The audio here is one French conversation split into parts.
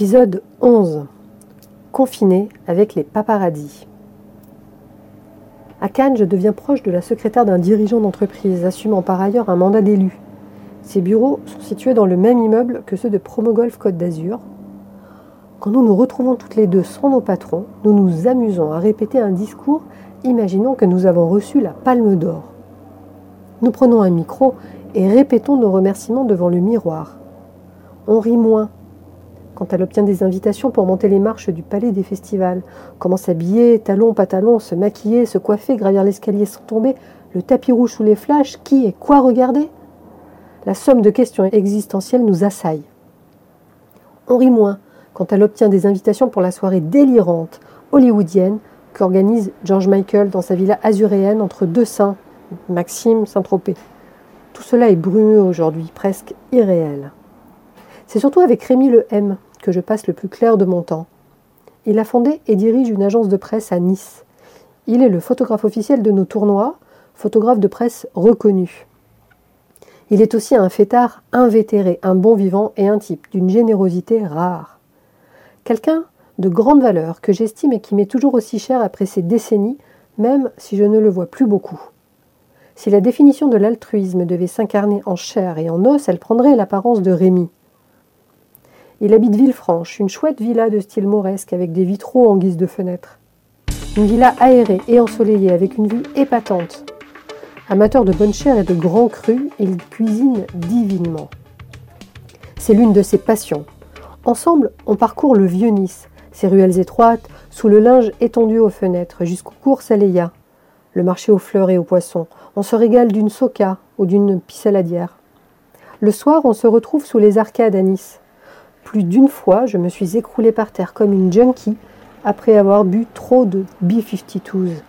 Épisode 11. Confiné avec les paparazzis. À Cannes, je deviens proche de la secrétaire d'un dirigeant d'entreprise, assumant par ailleurs un mandat d'élu. Ses bureaux sont situés dans le même immeuble que ceux de Promogolf Côte d'Azur. Quand nous nous retrouvons toutes les deux sans nos patrons, nous nous amusons à répéter un discours, imaginant que nous avons reçu la palme d'or. Nous prenons un micro et répétons nos remerciements devant le miroir. On rit moins quand elle obtient des invitations pour monter les marches du palais des festivals. Comment s'habiller, talons, pantalons, se maquiller, se coiffer, gravir l'escalier sans tomber, le tapis rouge sous les flashs, qui et quoi regarder? La somme de questions existentielles nous assaille. On rit moins quand elle obtient des invitations pour la soirée délirante hollywoodienne qu'organise George Michael dans sa villa azuréenne entre deux saints, Maxime, Saint-Tropez. Tout cela est brumeux aujourd'hui, presque irréel. C'est surtout avec Rémi Le M que je passe le plus clair de mon temps. Il a fondé et dirige une agence de presse à Nice. Il est le photographe officiel de nos tournois, photographe de presse reconnu. Il est aussi un fêtard invétéré, un bon vivant et un type d'une générosité rare. Quelqu'un de grande valeur que j'estime et qui m'est toujours aussi cher après ces décennies, même si je ne le vois plus beaucoup. Si la définition de l'altruisme devait s'incarner en chair et en os, elle prendrait l'apparence de Rémi. Il habite Villefranche, une chouette villa de style mauresque avec des vitraux en guise de fenêtre. Une villa aérée et ensoleillée avec une vue épatante. Amateur de bonne chair et de grands crus, il cuisine divinement. C'est l'une de ses passions. Ensemble, on parcourt le vieux Nice, ses ruelles étroites, sous le linge étendu aux fenêtres, jusqu'aux cours Saléya, le marché aux fleurs et aux poissons. On se régale d'une soca ou d'une pissaladière. Le soir, on se retrouve sous les arcades à Nice. Plus d'une fois, je me suis écroulée par terre comme une junkie après avoir bu trop de B-52s.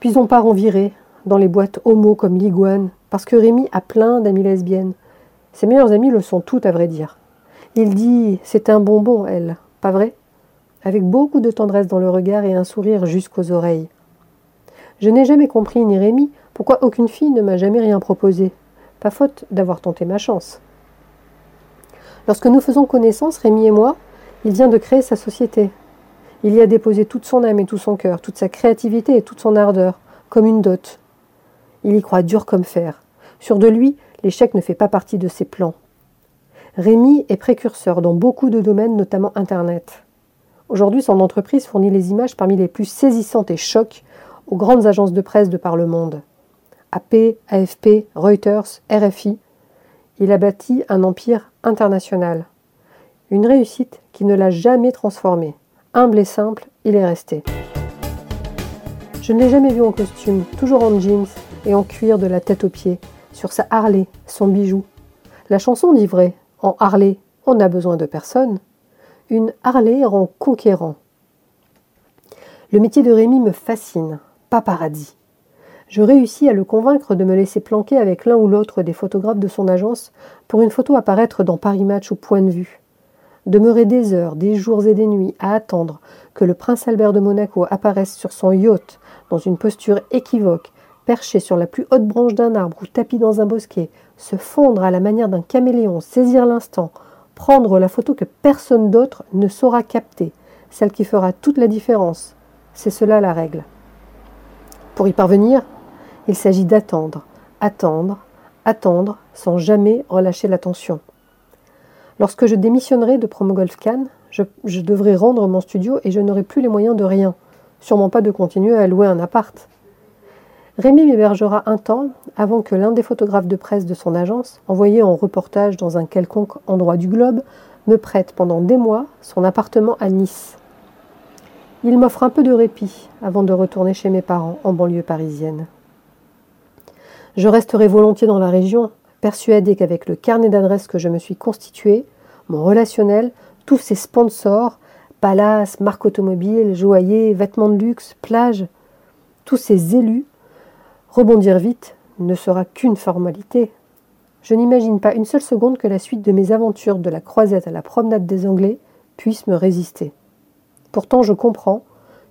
Puis on part en virée, dans les boîtes homo comme l'iguane, parce que Rémi a plein d'amies lesbiennes. Ses meilleures amies le sont toutes, à vrai dire. Il dit C'est un bonbon, elle, pas vrai? Avec beaucoup de tendresse dans le regard et un sourire jusqu'aux oreilles. Je n'ai jamais compris, ni Rémi, pourquoi aucune fille ne m'a jamais rien proposé. Pas faute d'avoir tenté ma chance. Lorsque nous faisons connaissance, Rémi et moi, il vient de créer sa société. Il y a déposé toute son âme et tout son cœur, toute sa créativité et toute son ardeur, comme une dot. Il y croit dur comme fer. Sur de lui, l'échec ne fait pas partie de ses plans. Rémi est précurseur dans beaucoup de domaines, notamment Internet. Aujourd'hui, son entreprise fournit les images parmi les plus saisissantes et chocs aux grandes agences de presse de par le monde. AP, AFP, Reuters, RFI, il a bâti un empire international. Une réussite qui ne l'a jamais transformé. Humble et simple, il est resté. Je ne l'ai jamais vu en costume, toujours en jeans et en cuir de la tête aux pieds, sur sa Harley, son bijou. La chanson dit vrai, en Harley, on n'a besoin de personne. Une Harley rend conquérant. Le métier de Rémi me fascine, pas paradis. Je réussis à le convaincre de me laisser planquer avec l'un ou l'autre des photographes de son agence pour une photo apparaître dans Paris Match au point de vue. Demeurer des heures, des jours et des nuits à attendre que le prince Albert de Monaco apparaisse sur son yacht dans une posture équivoque, perché sur la plus haute branche d'un arbre ou tapis dans un bosquet, se fondre à la manière d'un caméléon, saisir l'instant, prendre la photo que personne d'autre ne saura capter, celle qui fera toute la différence. C'est cela la règle. Pour y parvenir, il s'agit d'attendre, attendre, attendre sans jamais relâcher l'attention. Lorsque je démissionnerai de Promogolf Cannes, je, devrai rendre mon studio et je n'aurai plus les moyens de rien, sûrement pas de continuer à louer un appart. Rémi m'hébergera un temps avant que l'un des photographes de presse de son agence, envoyé en reportage dans un quelconque endroit du globe, me prête pendant des mois son appartement à Nice. Il m'offre un peu de répit avant de retourner chez mes parents en banlieue parisienne. Je resterai volontiers dans la région, persuadé qu'avec le carnet d'adresses que je me suis constitué, mon relationnel, tous ces sponsors, palaces, marques automobiles, joailliers, vêtements de luxe, plages, tous ces élus, rebondir vite ne sera qu'une formalité. Je n'imagine pas une seule seconde que la suite de mes aventures de la croisette à la promenade des Anglais puisse me résister. Pourtant, je comprends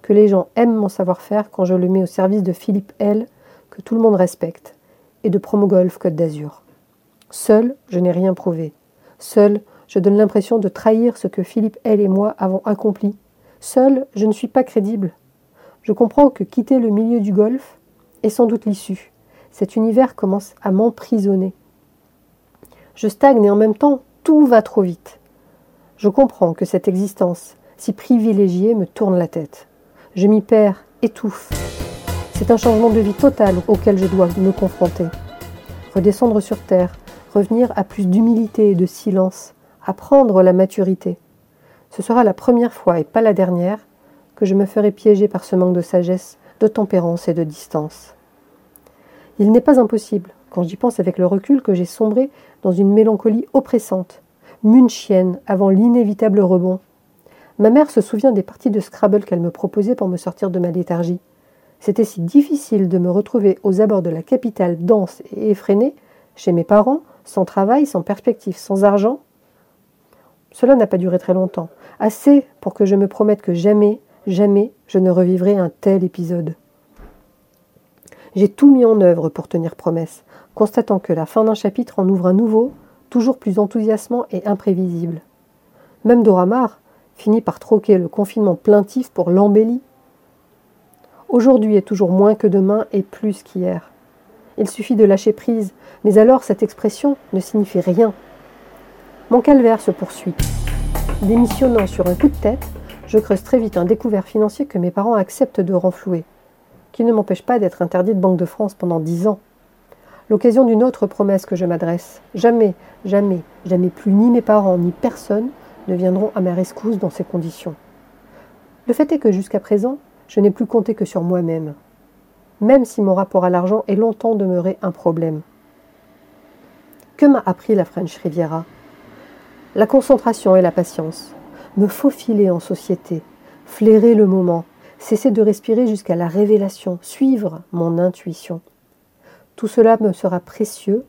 que les gens aiment mon savoir-faire quand je le mets au service de Philippe L, que tout le monde respecte, et de Promogolf Côte d'Azur. Seul, je n'ai rien prouvé. Seul, je donne l'impression de trahir ce que Philippe L et moi avons accompli. Seul, je ne suis pas crédible. Je comprends que quitter le milieu du golf est sans doute l'issue. Cet univers commence à m'emprisonner. Je stagne et en même temps, tout va trop vite. Je comprends que cette existence, si privilégié me tourne la tête. Je m'y perds, étouffe. C'est un changement de vie total auquel je dois me confronter. Redescendre sur terre, revenir à plus d'humilité et de silence, apprendre la maturité. Ce sera la première fois et pas la dernière que je me ferai piéger par ce manque de sagesse, de tempérance et de distance. Il n'est pas impossible, quand j'y pense avec le recul, que j'ai sombré dans une mélancolie oppressante, munchienne avant l'inévitable rebond, Ma mère se souvient des parties de Scrabble qu'elle me proposait pour me sortir de ma léthargie. C'était si difficile de me retrouver aux abords de la capitale dense et effrénée, chez mes parents, sans travail, sans perspective, sans argent. Cela n'a pas duré très longtemps, assez pour que je me promette que jamais, jamais je ne revivrai un tel épisode. J'ai tout mis en œuvre pour tenir promesse, constatant que la fin d'un chapitre en ouvre un nouveau, toujours plus enthousiasmant et imprévisible. Même Dora Maar, finit par troquer le confinement plaintif pour l'embellie. Aujourd'hui est toujours moins que demain et plus qu'hier. Il suffit de lâcher prise, mais alors cette expression ne signifie rien. Mon calvaire se poursuit. Démissionnant sur un coup de tête, je creuse très vite un découvert financier que mes parents acceptent de renflouer, qui ne m'empêche pas d'être interdit de Banque de France pendant dix ans. L'occasion d'une autre promesse que je m'adresse. Jamais, jamais, jamais plus ni mes parents ni personne ne viendront à ma rescousse dans ces conditions. Le fait est que jusqu'à présent, je n'ai plus compté que sur moi-même, même si mon rapport à l'argent est longtemps demeuré un problème. Que m'a appris la French Riviera? La concentration et la patience, me faufiler en société, flairer le moment, cesser de respirer jusqu'à la révélation, suivre mon intuition. Tout cela me sera précieux,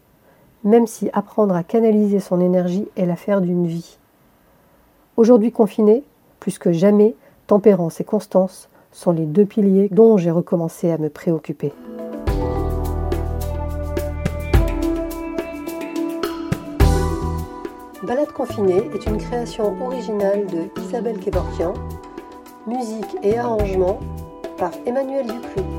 même si apprendre à canaliser son énergie est l'affaire d'une vie. Aujourd'hui confiné, plus que jamais, tempérance et constance sont les deux piliers dont j'ai recommencé à me préoccuper. Balade confinée est une création originale de Isabelle Kevorkian, musique et arrangement par Emmanuel Dupuis.